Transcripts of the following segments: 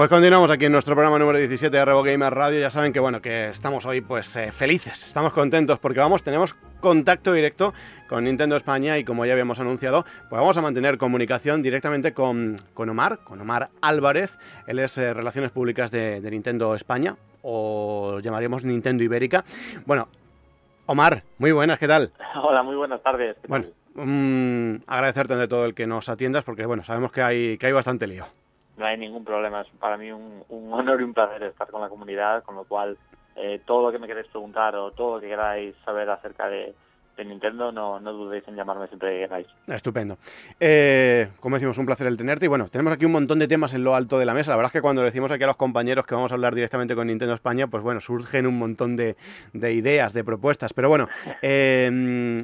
Pues continuamos aquí en nuestro programa número 17 de Revo Gamer Radio. Ya saben que bueno, que estamos hoy pues eh, felices, estamos contentos porque vamos, tenemos contacto directo con Nintendo España y como ya habíamos anunciado, pues vamos a mantener comunicación directamente con, con Omar, con Omar Álvarez. Él es eh, Relaciones Públicas de, de Nintendo España o llamaríamos Nintendo Ibérica. Bueno, Omar, muy buenas, ¿qué tal? Hola, muy buenas tardes. ¿qué Bueno, mm, agradecerte de todo el que nos atiendas porque bueno, sabemos que hay, que hay bastante lío. No hay ningún problema. Es para mí un, honor y un placer estar con la comunidad, con lo cual eh, todo lo que me queréis preguntar o todo lo que queráis saber acerca de, Nintendo, no, dudéis en llamarme siempre que queráis. Estupendo. Eh, como decimos, un placer el tenerte. Y bueno, tenemos aquí un montón de temas en lo alto de la mesa. La verdad es que cuando decimos aquí a los compañeros que vamos a hablar directamente con Nintendo España, pues bueno, surgen un montón de, de ideas, de propuestas. Pero bueno, eh,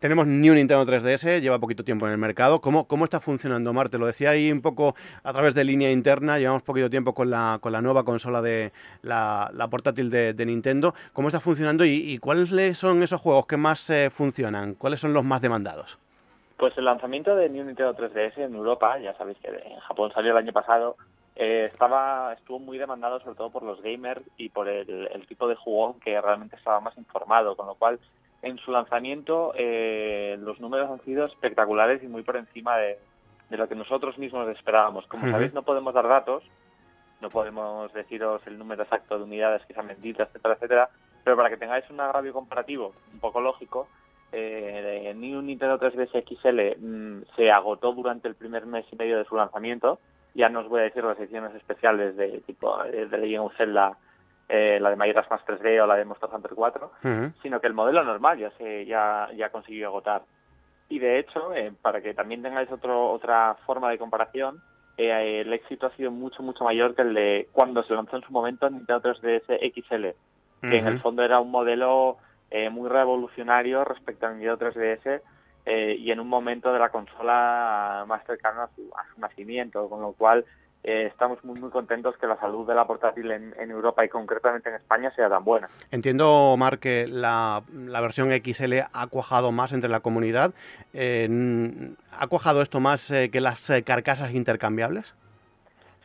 tenemos New Nintendo 3DS, lleva poquito tiempo en el mercado. ¿Cómo, cómo está funcionando, Mar? Te lo decía ahí un poco a través de línea interna. Llevamos poquito tiempo con la, con la nueva consola de la, portátil de, de Nintendo. ¿Cómo está funcionando y, y cuáles son esos juegos que más eh, funcionan? ¿Cuáles son los más demandados? Pues el lanzamiento de New Nintendo 3DS en Europa, ya sabéis que en Japón salió el año pasado, eh, estaba estuvo muy demandado sobre todo por los gamers y por el, el tipo de jugón que realmente estaba más informado, con lo cual en su lanzamiento eh, los números han sido espectaculares y muy por encima de, de lo que nosotros mismos esperábamos. Como sabéis, no podemos dar datos, no podemos deciros el número exacto de unidades que se han vendido, etcétera, etcétera, pero para que tengáis un agravio comparativo un poco lógico, eh, el New Nintendo 3DS XL mm, se agotó durante el primer mes y medio de su lanzamiento. Ya no os voy a decir las ediciones especiales de tipo eh, de Legend of Zelda, eh, la de Majora's Mask 3D o la de Monster Hunter 4, Ujú. sino que el modelo normal ya se ya, ya consiguió agotar. Y de hecho, eh, para que también tengáis otro, otra forma de comparación, eh, el éxito ha sido mucho, mucho mayor que el de cuando se lanzó en su momento el Nintendo 3DS XL, que en el fondo era un modelo muy revolucionario respecto al Nintendo 3DS eh, y en un momento de la consola más cercano a su, a su nacimiento, con lo cual eh, estamos muy muy contentos que la salud de la portátil en, en Europa y concretamente en España sea tan buena. Entiendo, Mar, que la, la versión XL ha cuajado más entre la comunidad. Eh, ¿Ha cuajado esto más eh, que las carcasas intercambiables?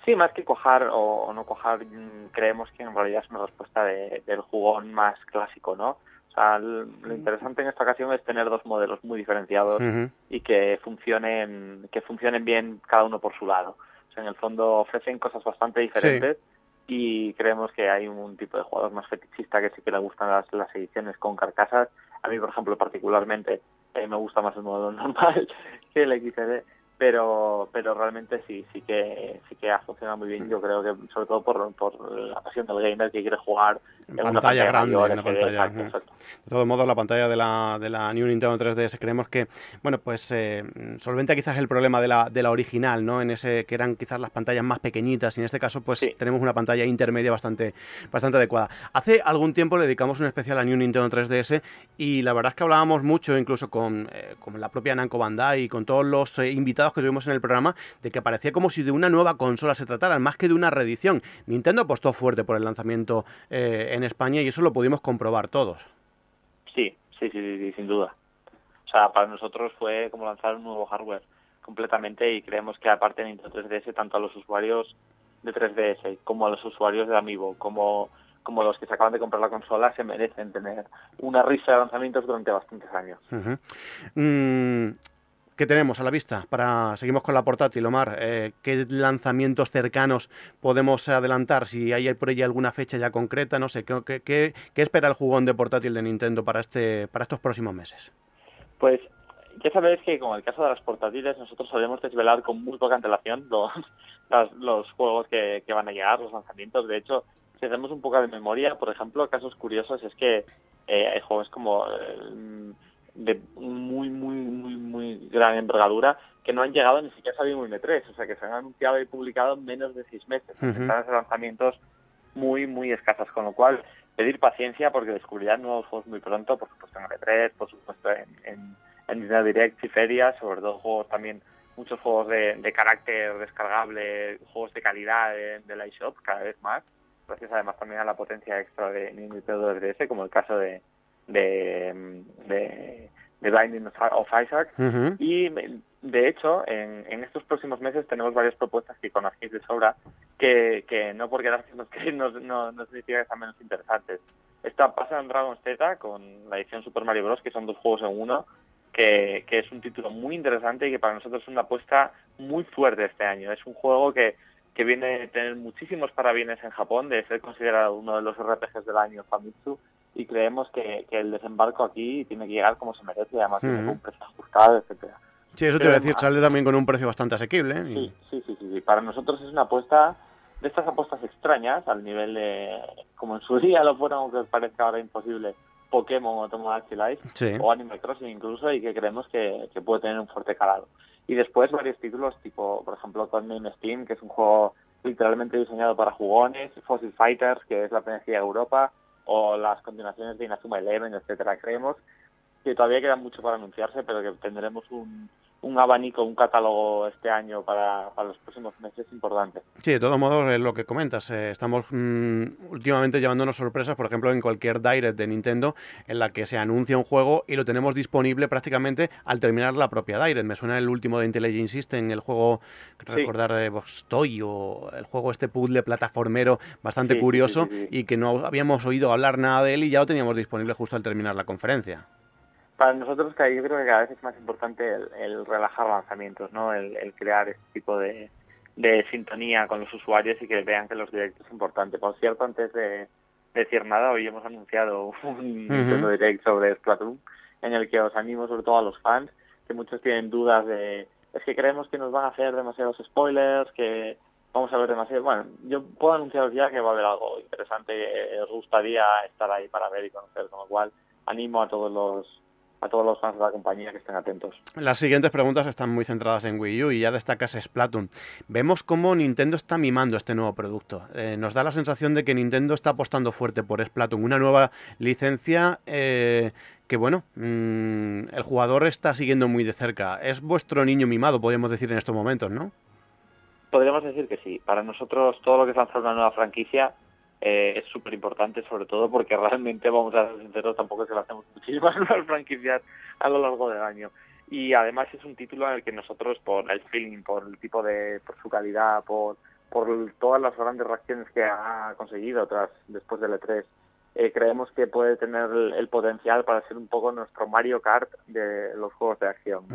Sí, más que cuajar o, no cuajar, mm, creemos que en realidad es una respuesta de- del jugón más clásico, ¿no? O sea, lo interesante en esta ocasión es tener dos modelos muy diferenciados y que funcionen, que funcionen bien cada uno por su lado. O sea, en el fondo ofrecen cosas bastante diferentes y creemos que hay un tipo de jugador más fetichista que sí que le gustan las, las ediciones con carcasas. A mí, por ejemplo, particularmente eh, me gusta más el modelo normal que el XL, pero pero realmente sí sí que sí que ha funcionado muy bien. Yo creo que sobre todo por, por la pasión del gamer que quiere jugar En pantalla pantalla grande, mayor, en una SD, pantalla, exacto, ujú. exacto. De todos modos, la pantalla de la, de la New Nintendo 3DS creemos que, bueno, pues eh, solventa quizás el problema de la, de la original, ¿no? En ese que eran quizás las pantallas más pequeñitas y en este caso pues Sí. tenemos una pantalla intermedia bastante, bastante adecuada. Hace algún tiempo le dedicamos un especial a New Nintendo 3DS y la verdad es que hablábamos mucho incluso con, eh, con la propia Namco Bandai y con todos los eh, invitados que tuvimos en el programa de que parecía como si de una nueva consola se tratara, más que de una reedición. Nintendo apostó fuerte por el lanzamiento eh, en España y eso lo pudimos comprobar todos. Sí, sí, sí, sí, sin duda. O sea, para nosotros fue como lanzar un nuevo hardware completamente y creemos que aparte de Nintendo 3DS, tanto a los usuarios de 3DS como a los usuarios de Amiibo, como, como los que se acaban de comprar la consola, se merecen tener una risa de lanzamientos durante bastantes años. Mm, ¿Qué tenemos a la vista? Para seguimos con la portátil, Omar. Eh, ¿Qué lanzamientos cercanos podemos adelantar? Si hay por ahí alguna fecha ya concreta, no sé. ¿qué, qué, qué- espera el jugón de portátil de Nintendo para este para estos próximos meses? Pues ya sabéis que como en el caso de las portátiles, nosotros solemos desvelar con muy poca antelación los, los juegos que, que van a llegar, los lanzamientos. De hecho, si hacemos un poco de memoria, por ejemplo, casos curiosos es que eh, hay juegos como de muy, muy, muy, muy gran envergadura que no han llegado ni siquiera a un M3, o sea, que se han anunciado y publicado en menos de seis meses. Están lanzamientos muy, muy escasas, con lo cual pedir paciencia porque descubrirán nuevos juegos muy pronto, por supuesto en M3, por supuesto en, en, en Direct y ferias, sobre todo juegos también, muchos juegos de, de carácter descargable, juegos de calidad de, de la eShop cada vez más, gracias además también a la potencia extra de Nintendo 3DS, como el caso de, de, de, de Binding of Isaac. Y de hecho, en, en, estos próximos meses tenemos varias propuestas que conocéis de sobra, que, que no porque nos que no, no, no significa que sean menos interesantes. Esta pasa en Dragon Z con la edición Super Mario Bros., que son dos juegos en uno, que, que es un título muy interesante y que para nosotros es una apuesta muy fuerte este año. Es un juego que, que viene a tener muchísimos parabienes en Japón, de ser considerado uno de los RPGs del año Famitsu, y creemos que, que el desembarco aquí tiene que llegar como se merece, además tiene un precio ajustado, etcétera. Sí, eso te iba a decir, sale también con un precio bastante asequible. ¿eh? Sí, sí, sí, sí, Para nosotros es una apuesta de estas apuestas extrañas, al nivel de, como en su día lo fueron, aunque parezca ahora imposible, Pokémon o Tomodachi Life, o Animal Crossing incluso, y que creemos que, que, puede tener un fuerte calado. Y después varios títulos, tipo, por ejemplo, Name Steam, que es un juego literalmente diseñado para jugones, Fossil Fighters, que es la PNG de Europa, o las continuaciones de Inazuma Eleven, etcétera. Creemos que todavía queda mucho para anunciarse, pero que tendremos un, un abanico, un catálogo este año para, para, los próximos meses importante. Sí, de todos modos, es lo que comentas. Eh, estamos mm, últimamente llevándonos sorpresas, por ejemplo, en cualquier Direct de Nintendo, en la que se anuncia un juego y lo tenemos disponible prácticamente al terminar la propia Direct. Me suena el último de Intelligent System, el juego, recordar de Bostoy, o el juego este puzzle plataformero bastante curioso y que no habíamos oído hablar nada de él y ya lo teníamos disponible justo al terminar la conferencia para nosotros yo creo que cada vez es más importante el, relajar lanzamientos, ¿no? El, crear este tipo de, sintonía con los usuarios y que vean que los directos es importante. Por cierto, antes de, decir nada, hoy hemos anunciado un Nintendo Direct sobre Splatoon, en el que os animo sobre todo a los fans, que muchos tienen dudas de, es que creemos que nos van a hacer demasiados spoilers, que vamos a ver demasiado. Bueno, yo puedo anunciaros ya que va a haber algo interesante, que os gustaría estar ahí para ver y conocer, con lo cual animo a todos los a todos los fans de la compañía que estén atentos. Las siguientes preguntas están muy centradas en Wii U y ya destacas Splatoon. Vemos cómo Nintendo está mimando este nuevo producto. Eh, nos da la sensación de que Nintendo está apostando fuerte por Splatoon, una nueva licencia eh, que, bueno, mm, el jugador está siguiendo muy de cerca. Es vuestro niño mimado, podríamos decir en estos momentos, ¿no? Podríamos decir que sí. Para nosotros todo lo que es lanzar una nueva franquicia eh, es súper importante, sobre todo porque realmente, vamos a ser sinceros, tampoco que lo hacemos muchísimas nuevas franquicias a lo largo del año. Y además es un título en el que nosotros, por el feeling, por el tipo de, por su calidad, por, por todas las grandes reacciones que ha conseguido tras después del E3, eh, creemos que puede tener el, potencial para ser un poco nuestro Mario Kart de los juegos de acción,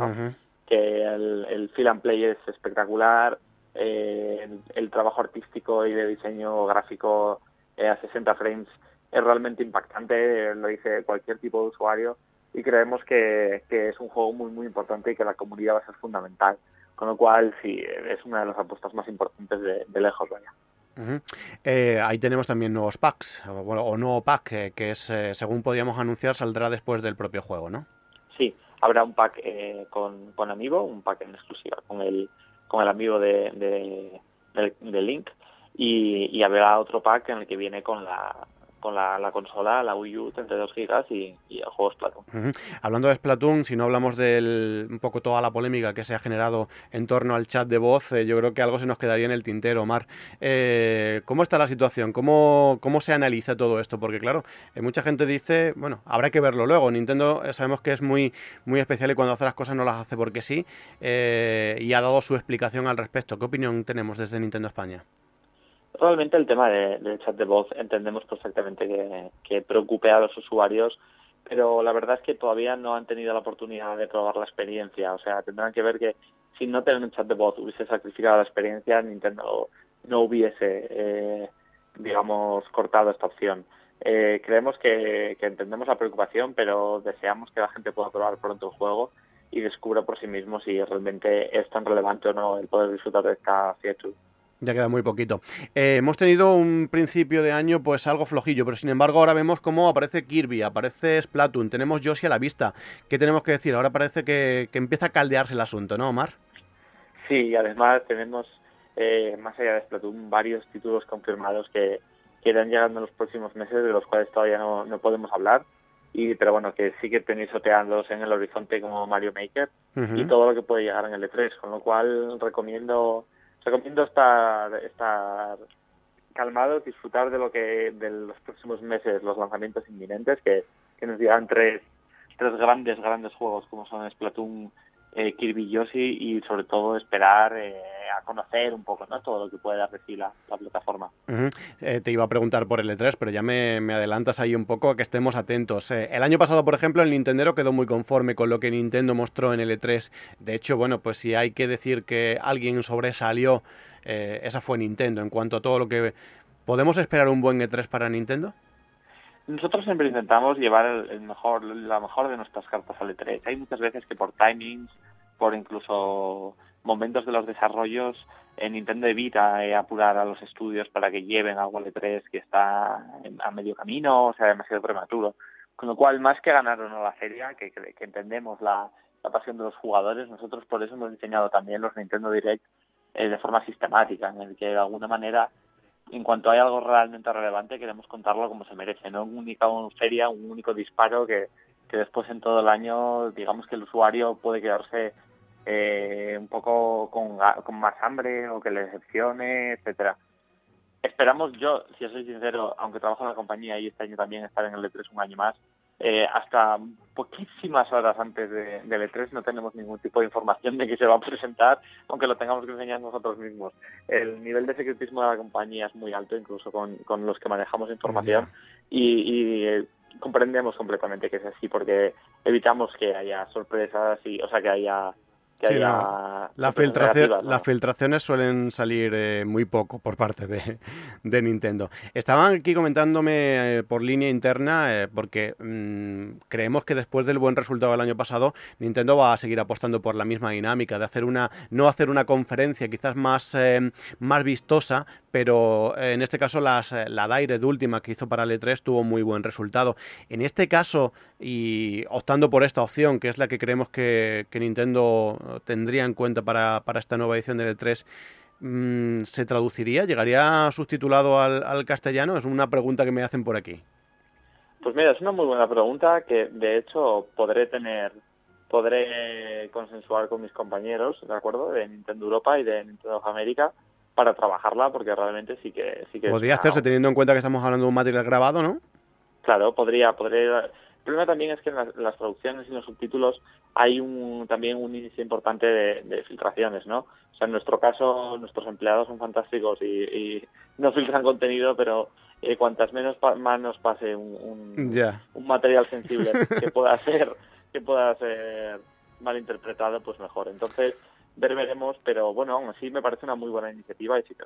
Que el, el feel and play es espectacular, eh, el, trabajo artístico y de diseño gráfico a 60 frames es realmente impactante, lo dice cualquier tipo de usuario y creemos que, es un juego muy muy importante y que la comunidad va a ser fundamental. Con lo cual sí, es una de las apuestas más importantes de, lejos, vaya. Eh, ahí tenemos también nuevos packs, o, bueno, o nuevo pack, eh, que es, eh, según podríamos anunciar, saldrá después del propio juego, ¿no? Sí, habrá un pack con, con Amiibo, un pack en exclusiva con el, con el amigo de, de Link, y, y habrá otro pack en el que viene con la con la, la, consola, la Wii U, 32 gigas y, y el juego Splatoon. Hablando de Splatoon, si no hablamos de un poco toda la polémica que se ha generado en torno al chat de voz, eh, yo creo que algo se nos quedaría en el tintero, Omar. Eh, ¿Cómo está la situación? ¿Cómo, ¿Cómo se analiza todo esto? Porque claro, eh, mucha gente dice, bueno, habrá que verlo luego. Nintendo sabemos que es muy, muy especial y cuando hace las cosas no las hace porque sí, y ha dado su explicación al respecto. ¿Qué opinión tenemos desde Nintendo España? Realmente el tema del chat de voz entendemos perfectamente que, preocupe a los usuarios, pero la verdad es que todavía no han tenido la oportunidad de probar la experiencia. O sea, tendrán que ver que si no tener un chat de voz hubiese sacrificado la experiencia, Nintendo no hubiese, eh, digamos, cortado esta opción. Eh, creemos que, que, entendemos la preocupación, pero deseamos que la gente pueda probar pronto el juego y descubra por sí mismo si realmente es tan relevante o no el poder disfrutar de esta feature. Ya queda muy poquito. Eh, hemos tenido un principio de año pues algo flojillo, pero sin embargo ahora vemos cómo aparece Kirby, aparece Splatoon, tenemos Yoshi a la vista. ¿Qué tenemos que decir? Ahora parece que, empieza a caldearse el asunto, ¿no, Omar? Sí, y además tenemos, eh, más allá de Splatoon, varios títulos confirmados que, que irán llegando en los próximos meses, de los cuales todavía no, no podemos hablar y pero bueno que sigue pisoteándose en el horizonte como Mario Maker y todo lo que puede llegar en el E3 con lo cual recomiendo recomiendo estar estar disfrutar de lo que de los próximos meses los lanzamientos inminentes que, que nos dirán tres tres grandes grandes juegos como son Splatoon eh, Kirby Yoshi y sobre todo esperar eh, a conocer un poco ¿no? todo lo que puede dar la, plataforma. Eh, te iba a preguntar por el E3, pero ya me, adelantas ahí un poco a que estemos atentos. el año pasado, por ejemplo, el Nintendo quedó muy conforme con lo que Nintendo mostró en el E3. De hecho, bueno, pues si hay que decir que alguien sobresalió, esa fue Nintendo. En cuanto a todo lo que... ¿Podemos esperar un buen E3 para Nintendo? Nosotros siempre intentamos llevar el mejor, la mejor de nuestras cartas al E3. Hay muchas veces que por timings, por incluso momentos de los desarrollos, en Nintendo evita eh, apurar a los estudios para que lleven algo al E3 que está a medio camino o sea demasiado prematuro. Con lo cual, más que ganar o no la feria, que, que, entendemos la, pasión de los jugadores, nosotros por eso hemos diseñado también los Nintendo Direct eh, de forma sistemática, en el que de alguna manera en cuanto hay algo realmente relevante queremos contarlo como se merece, no un única feria, un único disparo que, después en todo el año digamos que el usuario puede quedarse eh, un poco con, más hambre o que le decepcione, etcétera. Esperamos yo, si soy sincero, aunque trabajo en la compañía y este año también estar en el E3 un año más, eh, hasta poquísimas horas antes de, del E3 no tenemos ningún tipo de información de que se va a presentar, aunque lo tengamos que enseñar nosotros mismos. El nivel de secretismo de la compañía es muy alto, incluso con, con los que manejamos información, y, eh, comprendemos completamente que es así, porque evitamos que haya sorpresas y, o sea, que haya la, las filtraciones suelen salir eh, muy poco por parte de, Nintendo. Estaban aquí comentándome eh, por línea interna, eh, porque mm, creemos que después del buen resultado del año pasado, Nintendo va a seguir apostando por la misma dinámica, de hacer una, no hacer una conferencia quizás más, más vistosa, pero en este caso las, la Direct última que hizo para el E3 tuvo muy buen resultado. En este caso, y optando por esta opción, que es la que creemos que, que Nintendo tendría en cuenta para, esta nueva edición del E3, mm, ¿se traduciría? ¿Llegaría subtitulado al, castellano? Es una pregunta que me hacen por aquí. Pues mira, es una muy buena pregunta que de hecho podré tener, podré consensuar con mis compañeros, ¿de acuerdo? De Nintendo Europa y de Nintendo América para trabajarla porque realmente sí que... Sí que podría hacerse teniendo en cuenta que estamos hablando de un material grabado, ¿no? Claro, podría, podría problema también es que en las, traducciones y los subtítulos hay un, también un índice importante de, filtraciones, ¿no? O sea, en nuestro caso, nuestros empleados son fantásticos y, no filtran contenido, pero eh, cuantas menos manos pase un, un, material sensible que pueda ser que pueda ser mal interpretado, pues mejor. Entonces, ver veremos, pero bueno, aún así me parece una muy buena iniciativa y sí que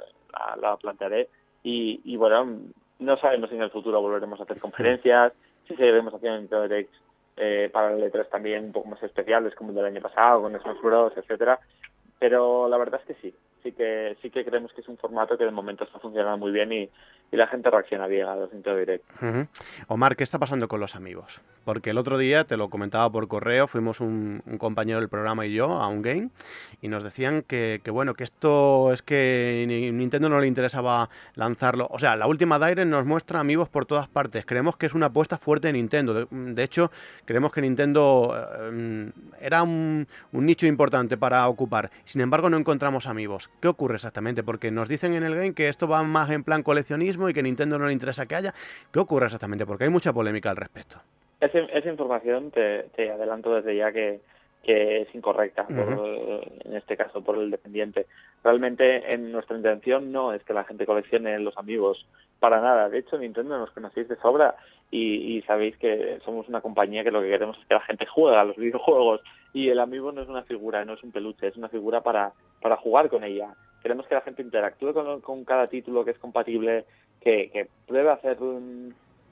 la, plantearé. Y, y, bueno, no sabemos si en el futuro volveremos a hacer conferencias, sí seguiremos haciendo directs eh, para E3 también un poco más especiales como el del año pasado con Smash Bros, etcétera. Pero la verdad es que sí, sí que sí que creemos que es un formato que de momento está funcionando muy bien y, y la gente reacciona bien a los Nintendo Direct. Omar, ¿qué está pasando con los amigos? Porque el otro día, te lo comentaba por correo, fuimos un, compañero del programa y yo a un game y nos decían que, bueno, que esto es que Nintendo no le interesaba lanzarlo. O sea, la última Direct nos muestra amigos por todas partes. Creemos que es una apuesta fuerte de Nintendo. De, hecho, creemos que Nintendo eh, era un, un nicho importante para ocupar. Sin embargo, no encontramos amigos. ¿Qué ocurre exactamente? Porque nos dicen en el game que esto va más en plan coleccionismo y que Nintendo no le interesa que haya. ¿Qué ocurre exactamente? Porque hay mucha polémica al respecto. esa información te, adelanto desde ya que, es incorrecta, en este caso por el dependiente. Realmente en nuestra intención no es que la gente coleccione los amigos, para nada. De hecho, Nintendo nos conocéis de sobra y, sabéis que somos una compañía que lo que queremos es que la gente juegue a los videojuegos y el amigo no es una figura, no es un peluche, es una figura para, para jugar con ella. Queremos que la gente interactúe con, cada título que es compatible que, que pruebe hacer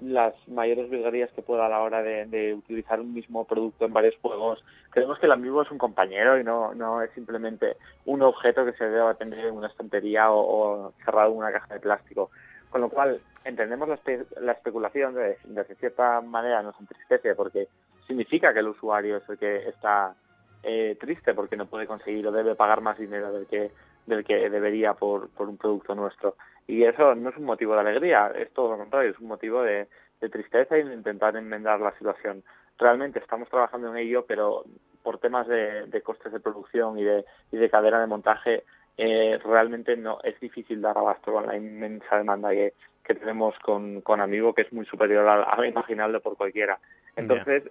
las mayores virguerías que pueda a la hora de, utilizar un mismo producto en varios juegos. Creemos que el amigo es un compañero y no, no es simplemente un objeto que se deba tener en una estantería o, cerrado en una caja de plástico. Con lo cual, entendemos la, especulación de, de, cierta manera nos entristece porque significa que el usuario es el que está eh, triste porque no puede conseguir o debe pagar más dinero del que del que debería por, por un producto nuestro. Y eso no es un motivo de alegría, es todo lo contrario, es un motivo de, tristeza y de intentar enmendar la situación. Realmente estamos trabajando en ello, pero por temas de, costes de producción y de, y de cadena de montaje, eh, realmente no es difícil dar abasto con la inmensa demanda que, que tenemos con, con Amigo, que es muy superior a, a imaginable por cualquiera. Entonces,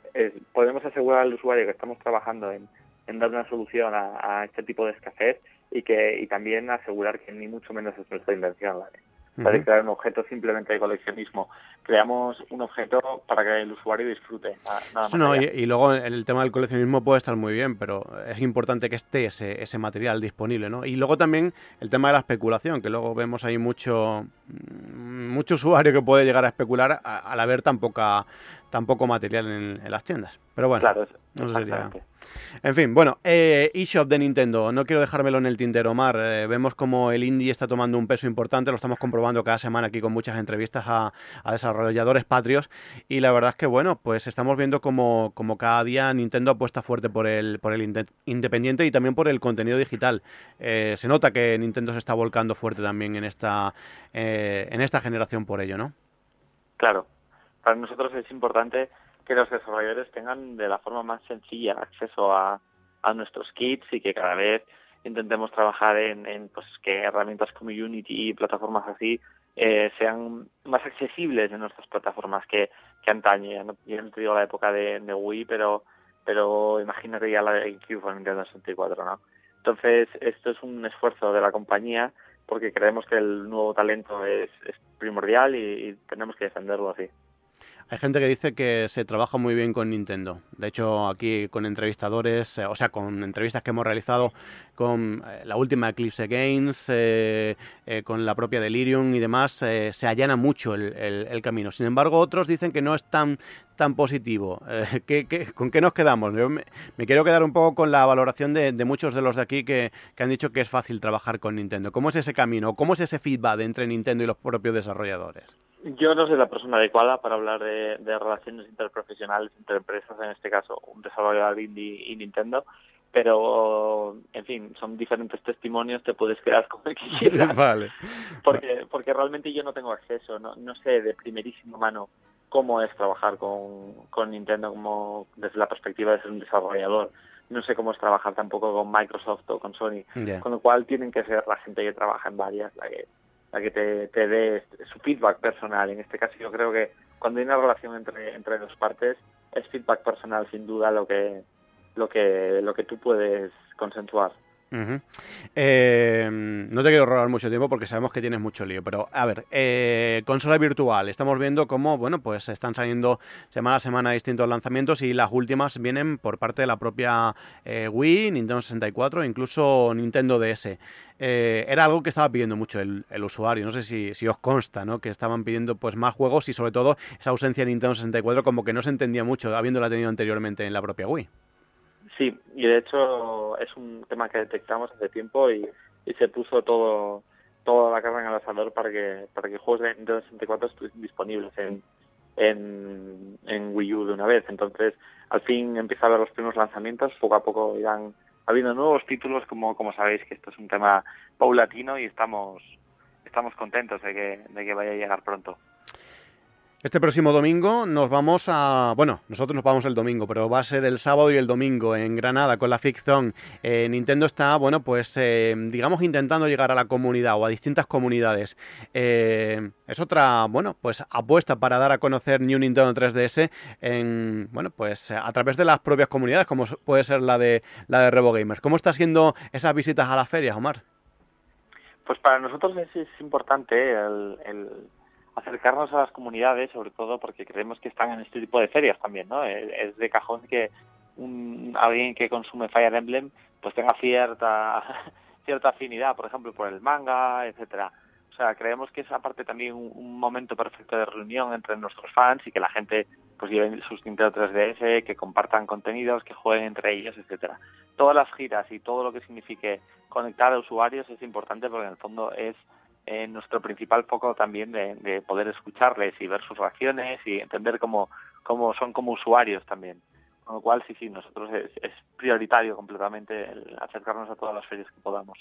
podemos asegurar al usuario que estamos trabajando en, en dar una solución a, a, este tipo de escasez y que y también asegurar que ni mucho menos es nuestra invención. ¿vale? para crear un objeto simplemente de coleccionismo. Creamos un objeto para que el usuario disfrute. no, y, luego el tema del coleccionismo puede estar muy bien, pero es importante que esté ese, ese material disponible, ¿no? Y luego también el tema de la especulación, que luego vemos ahí mucho, mm, mucho usuario que puede llegar a especular al haber tan, poca, tan poco material en, las tiendas. Pero bueno, claro, no sería... En fin, bueno, eh, eShop de Nintendo, no quiero dejármelo en el tintero, Mar. Eh, vemos como el indie está tomando un peso importante, lo estamos comprobando cada semana aquí con muchas entrevistas a, desarrolladores patrios y la verdad es que, bueno, pues estamos viendo como, como cada día Nintendo apuesta fuerte por el, por el independiente y también por el contenido digital. Eh, se nota que Nintendo se está volcando fuerte también en esta, en esta generación por ello, ¿no? Claro, para nosotros es importante que los desarrolladores tengan de la forma más sencilla acceso a, nuestros kits y que cada vez intentemos trabajar en, pues que herramientas como Unity y plataformas así eh, sean más accesibles en nuestras plataformas que, que antaño. Ya no, no te digo la época de, Wii, pero pero imagínate ya la de GameCube o Nintendo 64, ¿no? Entonces, esto es un esfuerzo de la compañía porque creemos que el nuevo talento es, primordial y tenemos que defenderlo así. Hay gente que dice que se trabaja muy bien con Nintendo. De hecho, aquí con entrevistadores, eh, o sea, con entrevistas que hemos realizado con eh, la última Eclipse Games, eh, con la propia Delirium y demás, se allana mucho el, camino. Sin embargo, otros dicen que no es tan, tan positivo. con qué nos quedamos? Me, quiero quedar un poco con la valoración de, muchos de los de aquí que, que, han dicho que es fácil trabajar con Nintendo. ¿Cómo es ese camino? ¿Cómo es ese feedback entre Nintendo y los propios desarrolladores? Yo no soy la persona adecuada para hablar de, relaciones interprofesionales entre empresas, en este caso un desarrollador indie y Nintendo, pero en fin, son diferentes testimonios, te puedes quedar con el que quieras. vale. Porque, porque realmente yo no tengo acceso, no, no sé de primerísima mano cómo es trabajar con, con Nintendo como desde la perspectiva de ser un desarrollador. No sé cómo es trabajar tampoco con Microsoft o con Sony, con lo cual tienen que ser la gente que trabaja en varias la que a que te, te dé su feedback personal. En este caso yo creo que cuando hay una relación entre, entre dos partes es feedback personal sin duda lo que, lo que, lo que tú puedes consensuar. Eh, no te quiero robar mucho tiempo porque sabemos que tienes mucho lío, pero a ver, eh, consola virtual, estamos viendo cómo, bueno, pues están saliendo semana a semana distintos lanzamientos y las últimas vienen por parte de la propia eh, Wii, Nintendo 64, incluso Nintendo DS. era algo que estaba pidiendo mucho el, usuario, no sé si, si, os consta, ¿no? Que estaban pidiendo pues más juegos y sobre todo esa ausencia de Nintendo 64 como que no se entendía mucho habiéndola tenido anteriormente en la propia Wii. Sí, y de hecho es un tema que detectamos hace tiempo y, se puso todo toda la carga en el asador para que para que juegos de Nintendo 64 estuviesen disponibles en, en, Wii U de una vez. Entonces, al fin empieza a haber los primeros lanzamientos, poco a poco irán habiendo nuevos títulos, como, como sabéis que esto es un tema paulatino y estamos estamos contentos de que, de que vaya a llegar pronto. Este próximo domingo nos vamos a... Bueno, nosotros nos vamos el domingo, pero va a ser el sábado y el domingo en Granada con la Ficción. Eh, Nintendo está, bueno, pues eh, digamos intentando llegar a la comunidad o a distintas comunidades. Eh, es otra, bueno, pues apuesta para dar a conocer New Nintendo 3DS en, bueno, pues a través de las propias comunidades, como puede ser la de la de Revo Gamers. ¿Cómo está siendo esas visitas a las ferias, Omar? Pues para nosotros es, importante el acercarnos a las comunidades, sobre todo porque creemos que están en este tipo de ferias también, ¿no? Es de cajón que un, alguien que consume Fire Emblem pues tenga cierta cierta afinidad, por ejemplo, por el manga, etcétera. sea, creemos que es aparte también un, momento perfecto de reunión entre nuestros fans y que la gente pues lleven sus Nintendo 3DS, que compartan contenidos, que jueguen entre ellos, etcétera. Todas las giras y todo lo que signifique conectar a usuarios es importante porque en el fondo es eh, nuestro principal foco también de, poder escucharles y ver sus reacciones y entender cómo, cómo son como usuarios también. Con lo cual, sí, sí, nosotros es, es prioritario completamente acercarnos a todas las ferias que podamos.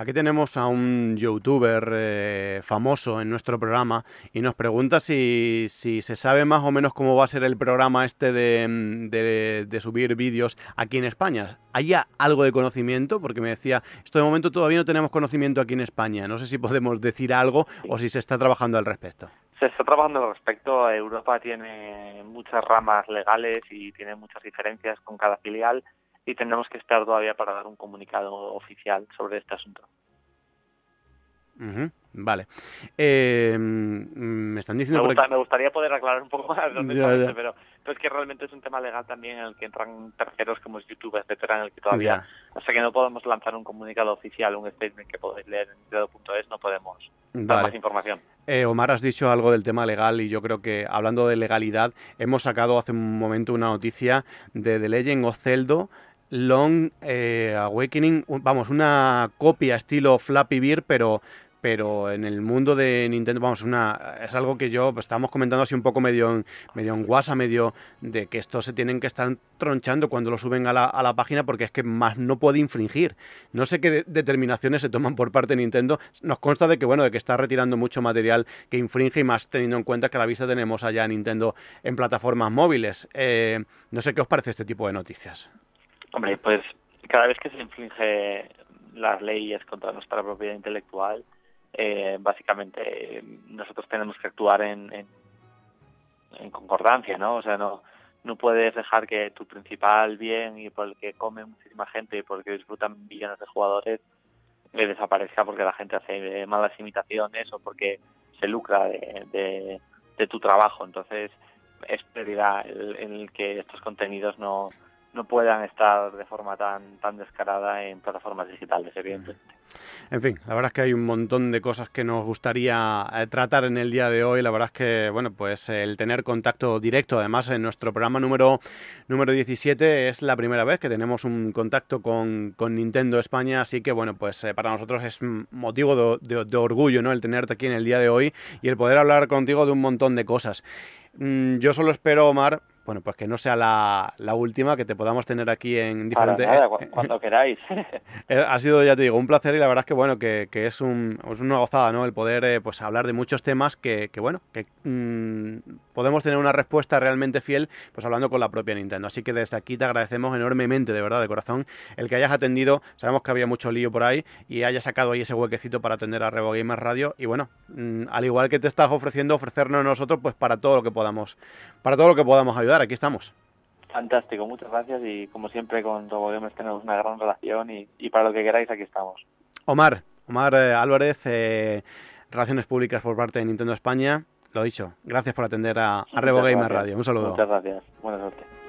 Aquí tenemos a un youtuber eh, famoso en nuestro programa y nos pregunta si, si, se sabe más o menos cómo va a ser el programa este de, de, subir vídeos aquí en España. ¿Hay algo de conocimiento? Porque me decía, esto de momento todavía no tenemos conocimiento aquí en España. No sé si podemos decir algo o si se está trabajando al respecto. Se está trabajando al respecto. Europa tiene muchas ramas legales y tiene muchas diferencias con cada filial y tendremos que esperar todavía para dar un comunicado oficial sobre este asunto. Vale. Eh, me están diciendo... Me, gustaría poder aclarar un poco más dónde está pero, pero, es que realmente es un tema legal también en el que entran terceros como YouTube, etcétera, en el que todavía, hasta que no podemos lanzar un comunicado oficial, un statement que podéis leer en es no podemos dar más información. Eh, Omar, has dicho algo del tema legal y yo creo que hablando de legalidad, hemos sacado hace un momento una noticia de The Legend of Zelda Long eh, Awakening, vamos, una copia estilo Flappy Beer, pero pero en el mundo de Nintendo, vamos, una, es algo que yo pues, estábamos comentando así un poco medio en, medio en WhatsApp, medio de que esto se tienen que estar tronchando cuando lo suben a la, a la página porque es que más no puede infringir. No sé qué determinaciones se toman por parte de Nintendo. Nos consta de que, bueno, de que está retirando mucho material que infringe y más teniendo en cuenta que a la vista tenemos allá Nintendo en plataformas móviles. Eh, no sé qué os parece este tipo de noticias. Hombre, pues cada vez que se infringe las leyes contra nuestra propiedad intelectual, eh, básicamente nosotros tenemos que actuar en, concordancia, ¿no? O sea, no, no puedes dejar que tu principal bien y por el que come muchísima gente y por el que disfrutan millones de jugadores le desaparezca porque la gente hace malas imitaciones o porque se lucra de, de, tu trabajo. Entonces es prioridad el que estos contenidos no, no puedan estar de forma tan, tan descarada en plataformas digitales, evidentemente. En fin, la verdad es que hay un montón de cosas que nos gustaría eh, tratar en el día de hoy. La verdad es que, bueno, pues el tener contacto directo, además en nuestro programa número, número 17 es la primera vez que tenemos un contacto con, Nintendo España, así que, bueno, pues eh, para nosotros es motivo de, de, orgullo, ¿no? El tenerte aquí en el día de hoy y el poder hablar contigo de un montón de cosas. Mm, yo solo espero, Omar, bueno, pues que no sea la, última, que te podamos tener aquí en diferentes... Nada, cuando queráis. Eh, ha sido, ya te digo, un placer y la verdad es que, bueno, que, es, un, es una gozada, ¿no? El poder, eh, pues, hablar de muchos temas que, que bueno, que mm, podemos tener una respuesta realmente fiel, pues, hablando con la propia Nintendo. Así que desde aquí te agradecemos enormemente, de verdad, de corazón, el que hayas atendido. Sabemos que había mucho lío por ahí y hayas sacado ahí ese huequecito para atender a Revo Gamer Radio y, bueno, mm, al igual que te estás ofreciendo, ofrecernos nosotros, pues, para todo lo que podamos, para todo lo que podamos ayudar aquí estamos. Fantástico, muchas gracias y como siempre con RoboGamers tenemos una gran relación y, para lo que queráis aquí estamos. Omar, Omar eh, Álvarez, eh, Relaciones Públicas por parte de Nintendo España. Lo dicho, gracias por atender a, a Revo Gamer Radio. Un saludo. Muchas gracias. Buenas noches.